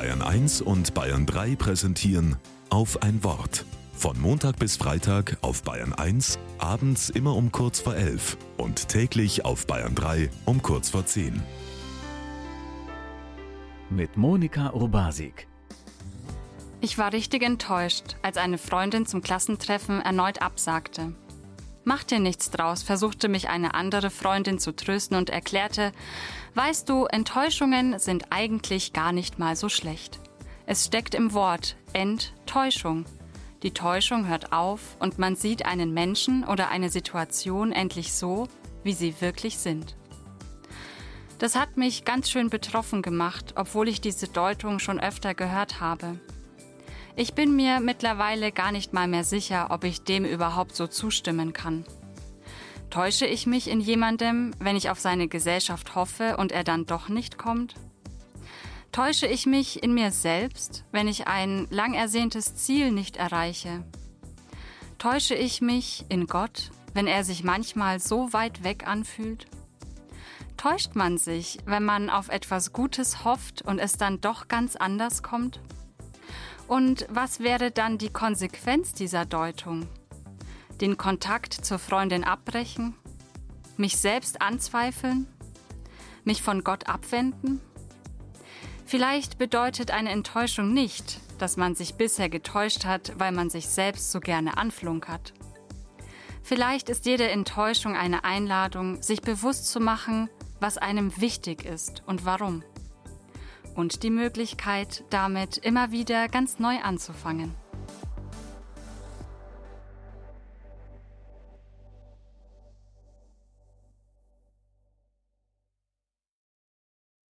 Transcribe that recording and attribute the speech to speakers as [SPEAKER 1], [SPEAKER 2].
[SPEAKER 1] Bayern 1 und Bayern 3 präsentieren auf ein Wort. Von Montag bis Freitag auf Bayern 1, abends immer um kurz vor 11 und täglich auf Bayern 3 um kurz vor 10.
[SPEAKER 2] Mit Monika Urbasik.
[SPEAKER 3] Ich war richtig enttäuscht, als eine Freundin zum Klassentreffen erneut absagte. Mach dir nichts draus, versuchte mich eine andere Freundin zu trösten und erklärte, weißt du, Enttäuschungen sind eigentlich gar nicht mal so schlecht. Es steckt im Wort Enttäuschung. Die Täuschung hört auf und man sieht einen Menschen oder eine Situation endlich so, wie sie wirklich sind. Das hat mich ganz schön betroffen gemacht, obwohl ich diese Deutung schon öfter gehört habe. Ich bin mir mittlerweile gar nicht mal mehr sicher, ob ich dem überhaupt so zustimmen kann. Täusche ich mich in jemandem, wenn ich auf seine Gesellschaft hoffe und er dann doch nicht kommt? Täusche ich mich in mir selbst, wenn ich ein lang ersehntes Ziel nicht erreiche? Täusche ich mich in Gott, wenn er sich manchmal so weit weg anfühlt? Täuscht man sich, wenn man auf etwas Gutes hofft und es dann doch ganz anders kommt? Und was wäre dann die Konsequenz dieser Deutung? Den Kontakt zur Freundin abbrechen? Mich selbst anzweifeln? Mich von Gott abwenden? Vielleicht bedeutet eine Enttäuschung nicht, dass man sich bisher getäuscht hat, weil man sich selbst so gerne anflunkert. Vielleicht ist jede Enttäuschung eine Einladung, sich bewusst zu machen, was einem wichtig ist und warum und die Möglichkeit, damit immer wieder ganz neu anzufangen.